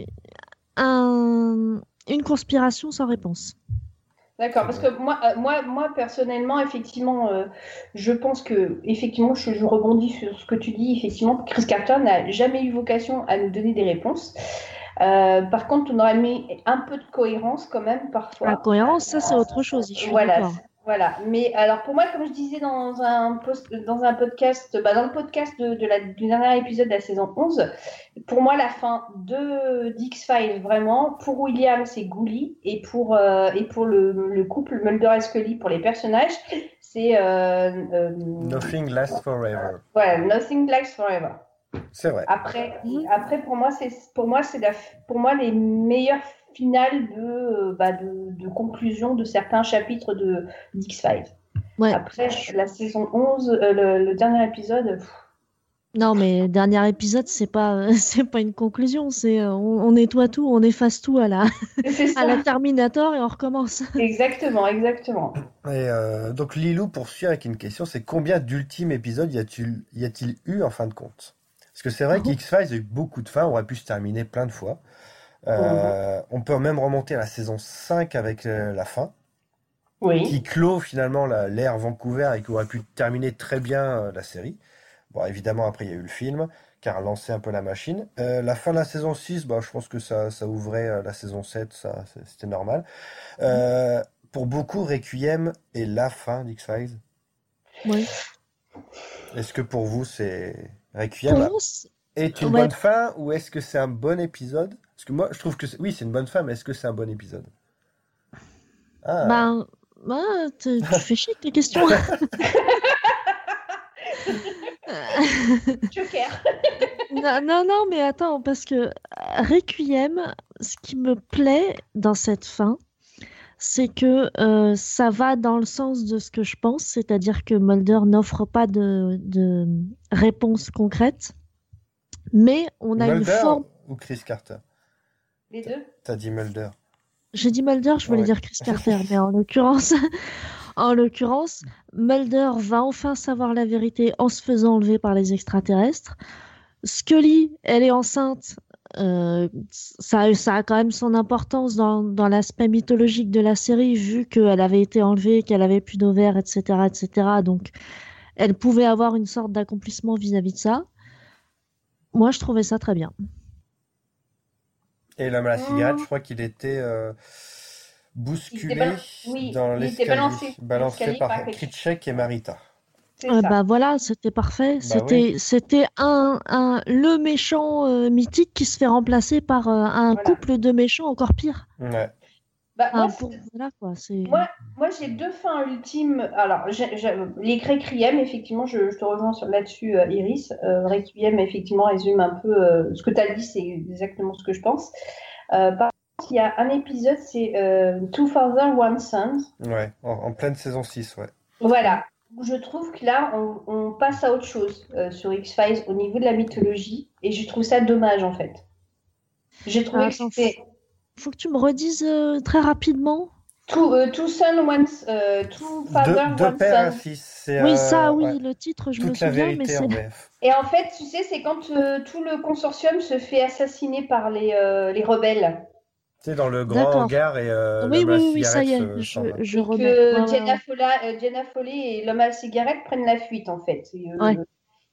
un, une conspiration sans réponse. D'accord, parce que moi, euh, personnellement, effectivement, euh, je pense que, effectivement, je, je rebondis sur ce que tu dis. Effectivement, Chris Carter n'a jamais eu vocation à nous donner des réponses. Euh, par contre, on aurait mis un peu de cohérence quand même parfois. La cohérence, ça, c'est autre chose. Je suis Voilà, voilà. Mais alors pour moi, comme je disais dans un post, dans un podcast, bah, dans le podcast de, de la, du dernier épisode de la saison 11, pour moi la fin de d'X Files vraiment pour William c'est Gouli et pour euh, et pour le, le couple Mulder et Scully pour les personnages c'est euh, euh, Nothing lasts forever. voilà Nothing Lasts Forever. C'est vrai. Après, Mhm. après pour moi, c'est pour moi c'est la pour moi les meilleures finales de euh, bah, de, de conclusion de certains chapitres de d'X Files. Ouais. Après la saison 11, euh, le, le dernier épisode, pff, Non, mais dernier épisode, c'est pas, euh, c'est pas une conclusion. C'est, on, on nettoie tout, on efface tout à la, à la Terminator et on recommence. Exactement, exactement. Et euh, donc Lilou poursuit avec une question, c'est combien d'ultimes épisodes y a-t-il y a-t-il eu en fin de compte? Parce que c'est vrai Oh. qu'X-Files a eu beaucoup de fins, aurait pu se terminer plein de fois. Euh, On peut même remonter à la saison 5 avec euh, la fin, Oui. qui clôt finalement l'ère Vancouver et qui aurait pu terminer très bien euh, la série. Bon, évidemment, après, il y a eu le film, qui a relancé un peu la machine. Euh, la fin de la saison 6, bah, je pense que ça, ça ouvrait euh, la saison 7, ça, c'est- c'était normal. Euh, pour beaucoup, Requiem est la fin d'X-Files. Ouais. Est-ce que pour vous, c'est Requiem est une ouais. bonne fin ou est-ce que c'est un bon épisode? Parce que moi, je trouve que c'est- oui, c'est une bonne fin, mais est-ce que c'est un bon épisode? Ah, ben, ben, tu tu fais chier avec tes questions. Joker. non, non, non, mais attends, parce que Requiem, ce qui me plaît dans cette fin, c'est que euh, ça va dans le sens de ce que je pense, c'est-à-dire que Mulder n'offre pas de, de réponse concrète, mais on a une Mulder forme. ou Chris Carter? Les deux. T'as dit Mulder. J'ai dit Mulder, je voulais Ouais. dire Chris Carter, mais en l'occurrence, en l'occurrence, Mulder va enfin savoir la vérité en se faisant enlever par les extraterrestres. Scully, elle est enceinte. Euh, ça, ça a quand même son importance dans, dans l'aspect mythologique de la série, vu qu'elle avait été enlevée, qu'elle avait plus d'ovaires, etc., etc. Donc, elle pouvait avoir une sorte d'accomplissement vis-à-vis de ça. Moi, je trouvais ça très bien. Et l'homme à la Mmh. cigarette, je crois qu'il était euh, bousculé Il était bal- oui, dans il était l'escalier, balancé- balancé l'escalier par par- Kritchek et Marita. Ah ça. bah voilà, c'était parfait. c'était c'était un, un le méchant euh, mythique qui se fait remplacer par euh, un Voilà. couple de méchants encore pire. Ouais. Bah, moi, pour, c'est- voilà, quoi, c'est... Moi, moi, j'ai deux fins ultimes. Alors, j'ai- j'ai- les Requiem, effectivement, je, je te rejoins sur- là-dessus, euh, Iris. Euh, Requiem, effectivement, résume un peu euh, ce que tu as dit, c'est exactement ce que je pense. Euh, par contre, il y a un épisode, c'est euh, Two Father, One Son. Ouais, en, en pleine saison 6, ouais. Voilà. Où Je trouve que là, on, on passe à autre chose euh, sur X-Files au niveau de la mythologie, et je trouve ça dommage, en fait. J'ai trouvé Ah, que c'était Faut que tu me redises euh, très rapidement. Two, euh, two Son, One, Two Father, One à Son. 6, c'est Oui, ça, oui, ouais, le titre, je me toute souviens, mais vérité c'est... Et en fait, tu sais, c'est quand euh, tout le consortium se fait assassiner par les, euh, les rebelles. Tu sais, dans le grand hangar et euh, oui, l'homme à oui, la oui, ça y cigarette est, je, je et remets. que Jenna. Fola- euh, Jenna Foley et l'homme à la cigarette prennent la fuite, en fait. Euh, Ouais.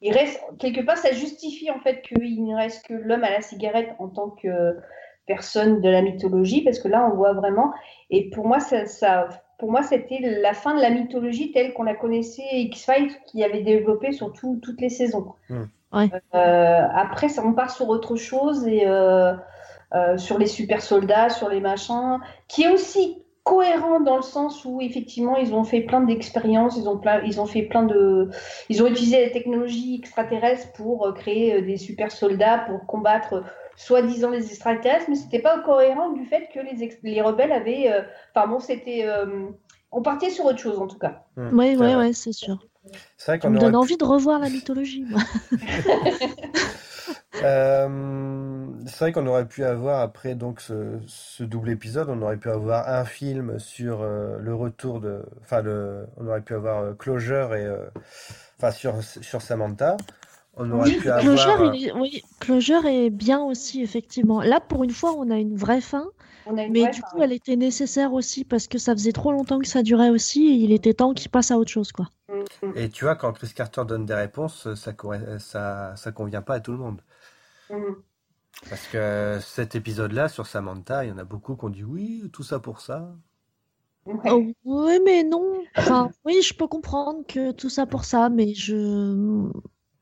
il reste, quelque part, ça justifie, en fait, qu'il ne reste que l'homme à la cigarette en tant que personne de la mythologie, parce que là, on voit vraiment. Et pour moi, ça, ça- pour moi, c'était la fin de la mythologie telle qu'on la connaissait X-Files, qui avait développé sur tout- toutes les saisons. Hmm. Ouais. Euh, après, ça, on part sur autre chose et euh, euh, sur les super soldats, sur les machins, qui est aussi cohérent dans le sens où effectivement ils ont fait plein d'expériences, ils ont plein, ils ont fait plein de, ils ont utilisé la technologie extraterrestre pour euh, créer euh, des super soldats pour combattre soi-disant les extraterrestres, mais c'était pas cohérent du fait que les, les rebelles avaient, euh, enfin bon, c'était, euh, on partait sur autre chose en tout cas. Hmm, Oui, c'est oui, c'est sûr. C'est vrai Ça qu'on me donne envie de revoir la mythologie, moi. Euh, c'est vrai qu'on aurait pu avoir après donc ce, ce double épisode, on aurait pu avoir un film sur euh, le retour de, enfin le, on aurait pu avoir euh, Closure et, euh, enfin sur sur Samantha. On aurait Oui, pu avoir. Closure, il est- oui, Closure est bien aussi, effectivement. Là, pour une fois, on a une vraie fin, On a une mais vraie du fin, coup, elle était nécessaire aussi parce que ça faisait trop longtemps que ça durait aussi et il était temps qu'il passe à autre chose, quoi. Mm, mm, Et tu vois, quand Chris Carter donne des réponses, ça ça convient pas à tout le monde. Parce que cet épisode-là sur Samantha, il y en a beaucoup qui ont dit oui, tout ça pour ça. Ouais. Oh, oui, mais non. Enfin, oui, je peux comprendre que tout ça pour ça, mais je.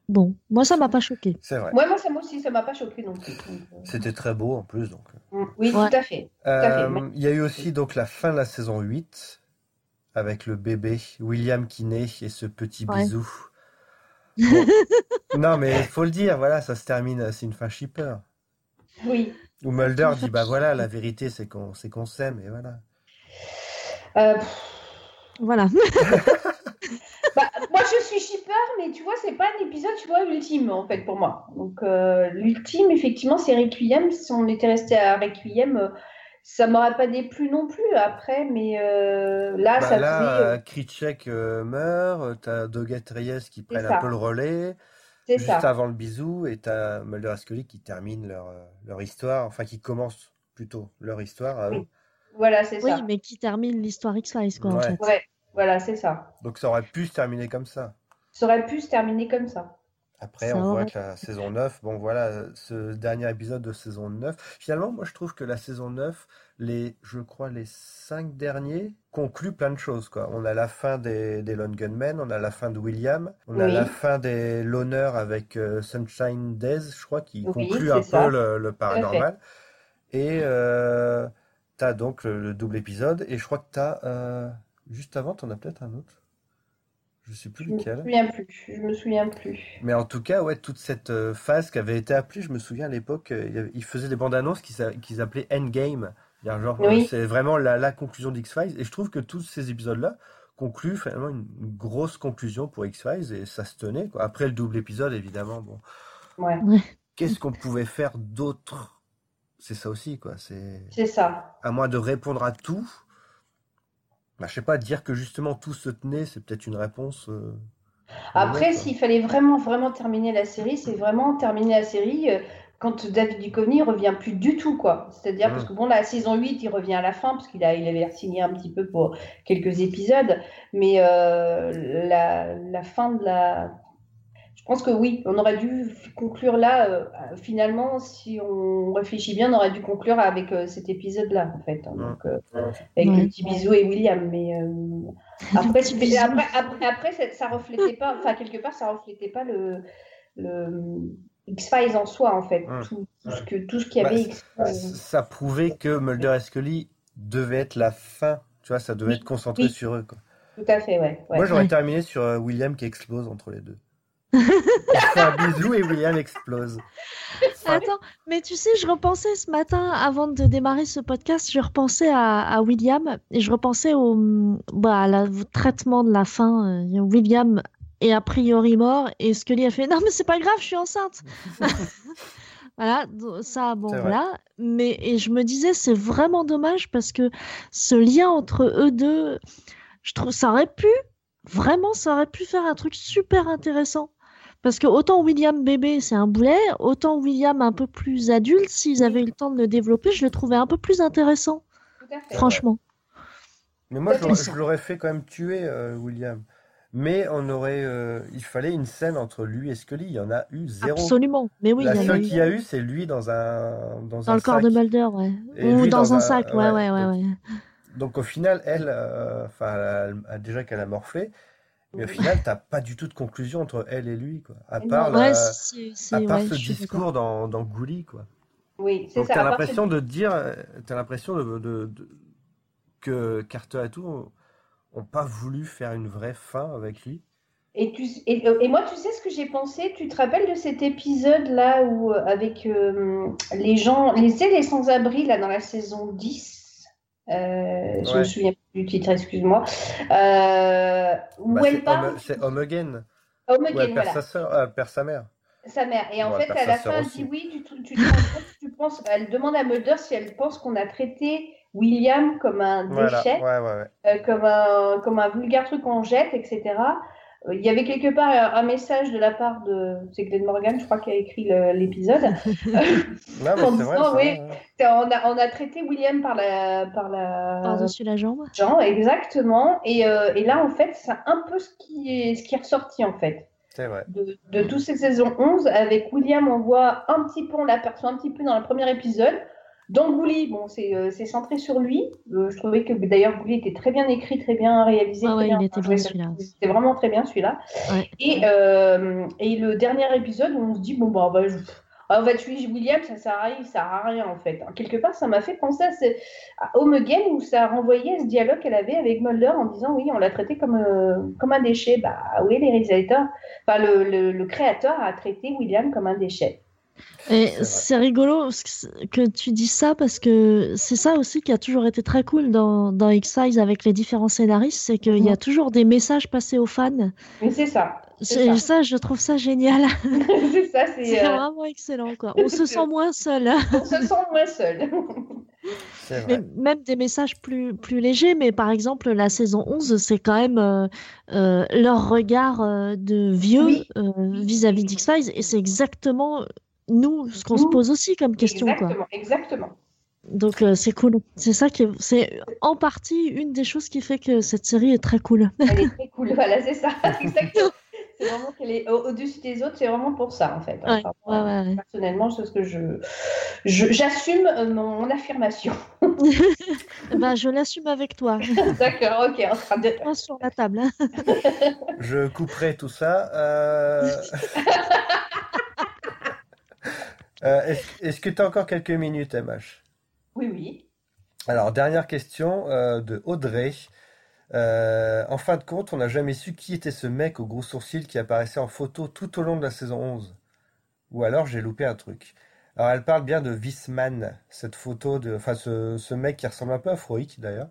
Bon, moi, ça m'a pas choqué. C'est vrai. Ouais, moi, ça moi aussi, ça m'a pas choqué non plus. donc, euh, C'était très beau en plus, donc. mm. Oui, Ouais. tout à fait. Euh, il y a eu aussi donc la fin de la saison 8 avec le bébé William qui naît et ce petit Ouais. bisou. Bon. Non, mais il faut le dire, voilà, ça se termine, c'est une fin shipper. Oui. Où Mulder dit, bah voilà, la vérité c'est qu'on c'est qu'on s'aime, et voilà. Euh, Voilà. bah, moi, je suis shipper, mais tu vois, c'est pas un épisode, tu vois, ultime, en fait, pour moi. Donc, euh, l'ultime, effectivement, c'est Requiem. Si on était resté à Requiem, euh, ça m'aurait pas déplu non plus après, mais euh, là, Bah ça là, faisait. euh, Krycek euh, meurt, t'as Doggett Reyes qui prennent un peu le relais, juste ça. avant le bisou, et t'as Mulder et qui terminent leur, euh, leur histoire, enfin qui commencent plutôt leur histoire à eux. Oui. Voilà, c'est Oui, ça. mais qui termine l'histoire X-Files, quoi, en fait. Ouais, voilà, c'est ça. Donc ça aurait pu se terminer comme ça. Ça aurait pu se terminer comme ça. Après, on voit que la saison 9, bon voilà, ce dernier épisode de saison 9, finalement, moi je trouve que la saison 9, les, je crois, les cinq derniers concluent plein de choses, quoi. On a la fin des, des Lone Gunmen, on a la fin de William, on a la fin des l'honneur avec euh, Sunshine Days, je crois, qui Oui, conclut un ça. peu le, paranormal. Et euh, t'as donc le, le double épisode, et je crois que t'as, euh, juste avant, t'en as peut-être un autre. Je sais plus Je me lequel. souviens plus. Je me souviens plus. Mais en tout cas, ouais, toute cette euh, phase qui avait été appelée, je me souviens à l'époque, euh, ils faisaient des bandes annonces qu'ils appelaient Endgame. Genre, Oui. euh, c'est vraiment la, la conclusion d'X-Files. Et je trouve que tous ces épisodes-là concluent finalement une, une grosse conclusion pour X-Files et ça se tenait, quoi. Après le double épisode, évidemment, bon, Ouais, qu'est-ce qu'on pouvait faire d'autre? C'est ça aussi, quoi. C'est c'est ça. à moins de répondre à tout. Bah, je sais pas, dire que justement tout se tenait, c'est peut-être une réponse. euh, Après, s'il fallait vraiment, vraiment terminer la série, c'est vraiment terminer la série euh, quand David Duchovny revient plus du tout, quoi. C'est-à-dire, Mm. parce que bon, la saison 8, il revient à la fin, parce qu'il a, il avait signé un petit peu pour quelques épisodes, mais euh, la, la fin de la... Je pense que oui, on aurait dû conclure là, euh, finalement, si on réfléchit bien, on aurait dû conclure avec euh, cet épisode-là, en fait. hein. Donc, euh, avec Ouais. le petit bisou et William, mais... euh, après, ça, ça reflétait pas, enfin, quelque part, ça reflétait pas le, le X-Files en soi, en fait. Tout, tout ce que, tout ce qu'il y Bah, avait. X-Files. ça prouvait que Mulder et Scully devait être la fin. Tu vois, ça devait Oui, être concentré oui. sur eux, quoi. Tout à fait, ouais. ouais. Moi, j'aurais terminé sur euh, William qui explose entre les deux. Il fait un bisou et William explose. Attends, mais tu sais, je repensais ce matin, avant de démarrer ce podcast, je repensais à, à William et je repensais au, bah, à la- au traitement de la fin. euh, William est a priori mort et Scully a fait Non, mais c'est pas grave, je suis enceinte. Voilà, ça, bon, voilà. Mais et je me disais, c'est vraiment dommage parce que ce lien entre eux deux, je trouve ça aurait pu, vraiment, ça aurait pu faire un truc super intéressant. Parce que autant William bébé, c'est un boulet, autant William un peu plus adulte, s'ils avaient eu le temps de le développer, je le trouvais un peu plus intéressant, Tout à fait. franchement. Mais moi, je l'aurais- ça- je l'aurais fait quand même tuer, euh, William. Mais on aurait, euh, il fallait une scène entre lui et Scully. Il y en a eu zéro. Absolument. Mais oui, La il y en a seule eu qu'il y a eu, c'est lui dans un dans, dans un le corps de. Mulder, ouais. Et Ou dans, dans un un- sac, ouais, ouais, ouais, ouais, donc- au final, elle, euh, enfin, déjà qu'elle a morflé, mais au final, t'as pas du tout de conclusion entre elle et lui, quoi. À part, Ouais, la- à part ouais, ce discours dans, dans Gully, quoi. Oui, c'est Donc ça. t'as à part l'impression de te dire, euh, t'as l'impression de, de- de- que Carter et tout ont, ont pas voulu faire une vraie fin avec lui? Et, tu, et, et moi, tu sais ce que j'ai pensé? Tu te rappelles de cet épisode-là où, euh, avec euh, les gens, les, les sans-abri, là, dans la saison 10, euh, je me Ouais. souviens du titre, excuse-moi, euh, où Bah, elle c'est parle, c'est Home Again, Home où Again, elle perd voilà, sa sœur, euh, elle perd sa mère. sa mère. Et en Bon, fait, à la fin, elle dit oui, tu, tu penses, elle demande à Mulder si elle pense qu'on a traité William comme un Voilà, déchet. ouais, ouais, ouais. euh, comme un, comme un vulgaire truc qu'on jette, etc. Euh, Il y avait quelque part un, un message de la part de. C'est Glenn Morgan, je crois, qui a écrit l'épisode. En c'est vrai, disant, oui. on, a, on a traité William par la. Par la Par-dessus la jambe. Jean, exactement. Et, euh, et là, en fait, c'est un peu ce qui est, ce qui est ressorti, en fait. C'est vrai. De, de toutes ces saisons 11, avec William, on voit un petit peu, on l'aperçoit un petit peu dans le premier épisode. Dans Gully, bon, c'est euh, centré sur lui. Euh, je trouvais que d'ailleurs Gully était très bien écrit, très bien réalisé. Ah ouais, bien il était joué. bien celui-là. C'était vraiment très bien celui-là. Ouais. Et, euh, et le dernier épisode où on se dit, bon, bah, on va, on va tuer William, ça sert à rien, ça sert à rien en fait. Quelque part, ça m'a fait penser à, ce, à Home Again où ça renvoyait à ce dialogue qu'elle avait avec Mulder en disant, oui, on l'a traité comme, euh, comme un déchet. Bah oui, les réalisateurs, enfin, le, le, le créateur a traité William comme un déchet. Et C'est rigolo que tu dis ça parce que c'est ça aussi qui a toujours été très cool dans, dans X-Files avec les différents scénaristes, c'est qu'il y a Mhm. toujours des messages passés aux fans. Mais c'est ça. Ça. Ça, je trouve ça génial. c'est ça, c'est. C'est euh, vraiment excellent, quoi. On se sent moins seul. on se sent moins seul. Mais même des messages plus, plus légers, mais par exemple, la saison 11, c'est quand même euh, euh, leur regard de vieux Oui. vis-à-vis d'X-Files, et c'est exactement nous ce qu'on se pose aussi comme question, quoi. exactement, exactement. Donc euh, c'est cool. C'est ça qui est, c'est en partie une des choses qui fait que cette série est très cool. Elle est très cool, voilà, c'est ça. Exactement. C'est vraiment qu'elle est au- au-dessus des autres, c'est vraiment pour ça, en fait. Ouais, Enfin, ouais, ouais, ouais. Personnellement, c'est ce que je. je- J'assume euh, mon, mon affirmation. Bah, je l'assume avec toi. D'accord, ok, en train de. Sur la table. hein. Je couperai tout ça. Euh... euh, Est-ce que tu as encore quelques minutes, MH? Oui, oui. Alors, dernière question euh, de Audrey. Euh, en fin de compte, on n'a jamais su qui était ce mec au gros sourcil qui apparaissait en photo tout au long de la saison 11. Ou alors j'ai loupé un truc. Alors elle parle bien de Visman, cette photo de, enfin ce, ce mec qui ressemble un peu à Froic d'ailleurs,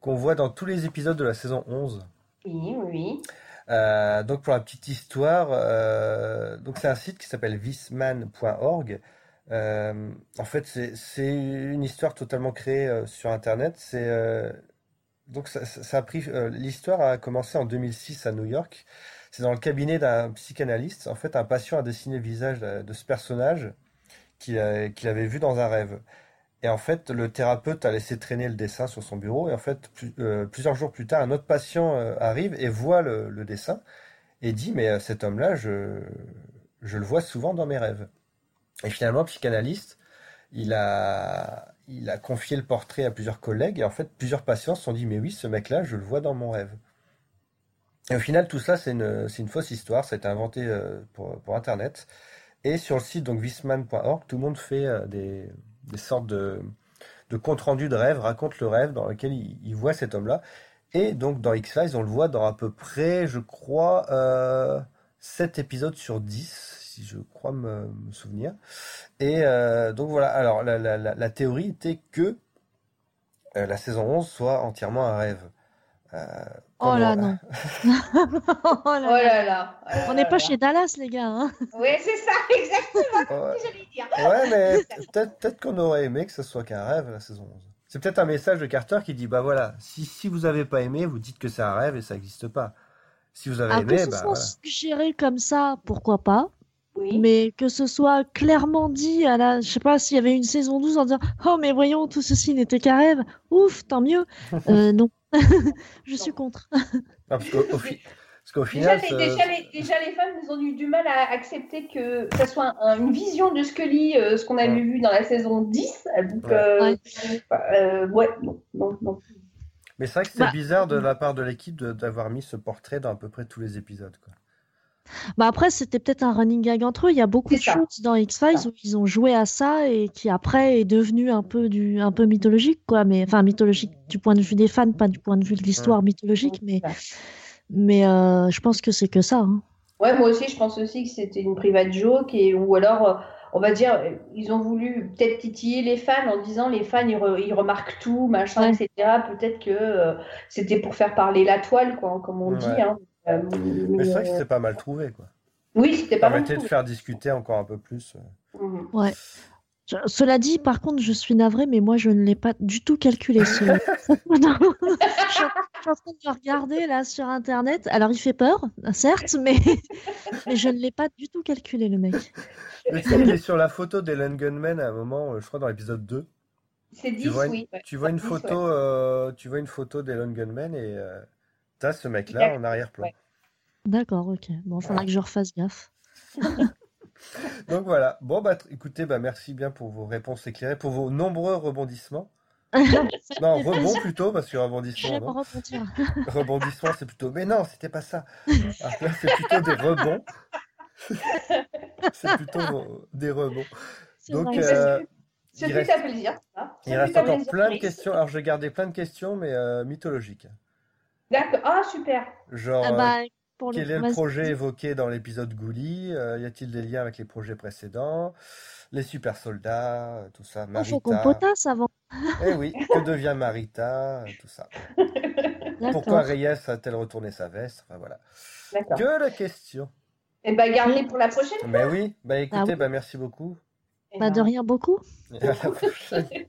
qu'on voit dans tous les épisodes de la saison 11. Oui, oui, oui. Euh, donc pour la petite histoire, euh, donc c'est un site qui s'appelle visman.org. Euh, en fait, c'est une histoire totalement créée sur Internet. Donc ça, a pris l'histoire a commencé en 2006 à New York. C'est dans le cabinet d'un psychanalyste. En fait, un patient a dessiné le visage de, ce personnage qu'il avait vu dans un rêve. Et en fait, le thérapeute a laissé traîner le dessin sur son bureau. Et en fait, euh, plusieurs jours plus tard, un autre patient euh, arrive et voit le, dessin et dit, mais euh, cet homme-là, je, le vois souvent dans mes rêves. Et finalement, le psychanalyste, il a, confié le portrait à plusieurs collègues. Et en fait, plusieurs patients se sont dit, mais oui, ce mec-là, je le vois dans mon rêve. Et au final, tout ça, c'est une, fausse histoire. Ça a été inventé pour, pour Internet. Et sur le site donc visman.org, tout le monde fait des, des sortes de, de compte rendu de rêve, raconte le rêve dans lequel il, voit cet homme-là. Et donc dans X-Files, on le voit dans à peu près, je crois, euh, 7 épisodes sur 10, si je crois me, souvenir. Et euh, donc voilà, alors la, la théorie était que euh, la saison 11 soit entièrement un rêve. Euh, Oh qu'on là non. oh Oh là là. là là. oh là On n'est pas là. chez Dallas, les gars. hein. Oui, c'est ça, exactement Ouais. ce que j'allais dire. Ouais, mais peut-être peut-être qu'on aurait aimé que ce soit qu'un rêve la saison 11. C'est peut-être un message de Carter qui dit bah voilà, si, si vous avez pas aimé, vous dites que c'est un rêve et ça n'existe pas. Si vous avez aimé, ce bah soit voilà. suggéré comme ça, pourquoi pas. Oui. Mais que ce soit clairement dit à la, je sais pas s'il y avait une saison 12 en disant Oh, mais voyons, tout ceci n'était qu'un rêve. Ouf, tant mieux. Euh, non, je suis contre. Non, parce qu'au fi- Déjà, final, les, déjà, les, déjà, les fans ils ont eu du mal à accepter que ça soit un- une vision de Scully, euh, ce qu'on avait Ouais. vu dans la saison 10. euh, Donc, Ouais. euh, Ouais. euh, ouais, non, non, non. mais c'est vrai que c'est Bah, bizarre de la part de l'équipe d'avoir mis ce portrait dans à peu près tous les épisodes. Quoi. Bah après, c'était peut-être un running gag entre eux. Il y a beaucoup de ça. choses dans X-Files où ils ont joué à ça et qui après est devenu un peu du, un peu mythologique, quoi. Mais enfin, mythologique du point de vue des fans, pas du point de vue de l'histoire mythologique. Mais, mais euh, je pense que c'est que ça. hein. Ouais, moi aussi, je pense aussi que c'était une private joke, et, ou alors, euh, on va dire, ils ont voulu peut-être titiller les fans en disant les fans, ils, re- ils remarquent tout, machin, Ouais. etc. Peut-être que euh, c'était pour faire parler la toile, quoi, comme on dit. Ouais. hein. Euh, Mais c'est vrai que c'était pas mal trouvé. Quoi. oui, c'était Ça pas mal. permettait de faire discuter encore un peu plus. euh. Mhm. Je- Cela dit, par contre, je suis navrée, mais moi, je ne l'ai pas du tout calculé. Ce... Non. je, suis, je suis en train de le regarder là sur Internet. Alors, il fait peur, certes, mais, mais je ne l'ai pas du tout calculé, le mec. Est sur la photo d'Ellen Gunman à un moment, euh, je crois dans l'épisode 2. C'est 10, Tu vois, une, oui. ouais. tu vois une photo, ouais. euh, tu vois une photo d'Ellen Gunman et euh, t'as ce mec-là en arrière-plan. Ouais. D'accord, ok. Bon, il faudra que je refasse gaffe. Donc voilà. Bon bah écoutez, bah merci bien pour vos réponses éclairées, pour vos nombreux rebondissements. Non, rebond plutôt parce que rebondissement, non. Rebondissement, c'est plutôt. Mais non, c'était pas ça. Alors là, c'est plutôt des rebonds. c'est plutôt des rebonds. C'est Donc, euh, Ce il reste- plaisir. hein. Il reste encore plaisir, plein de questions. Alors, je gardais plein de questions, mais euh, mythologiques. D'accord. Ah, super. Genre, Ah euh, bah, pour quel est le projet évoqué dans l'épisode Gouli Euh, Y a-t-il des liens avec les projets précédents? Les super soldats, euh, tout ça. Il faut qu'on Marita. potasse avant. Eh oui, que devient Marita Tout ça. Pourquoi. Reyes a-t-elle retourné sa veste? Enfin voilà. Que de questions. Et bah, gardez pour la prochaine. Mais oui, bah écoutez, Ah oui. bah merci beaucoup. Et Bah, ben, de rien beaucoup. Et à la prochaine.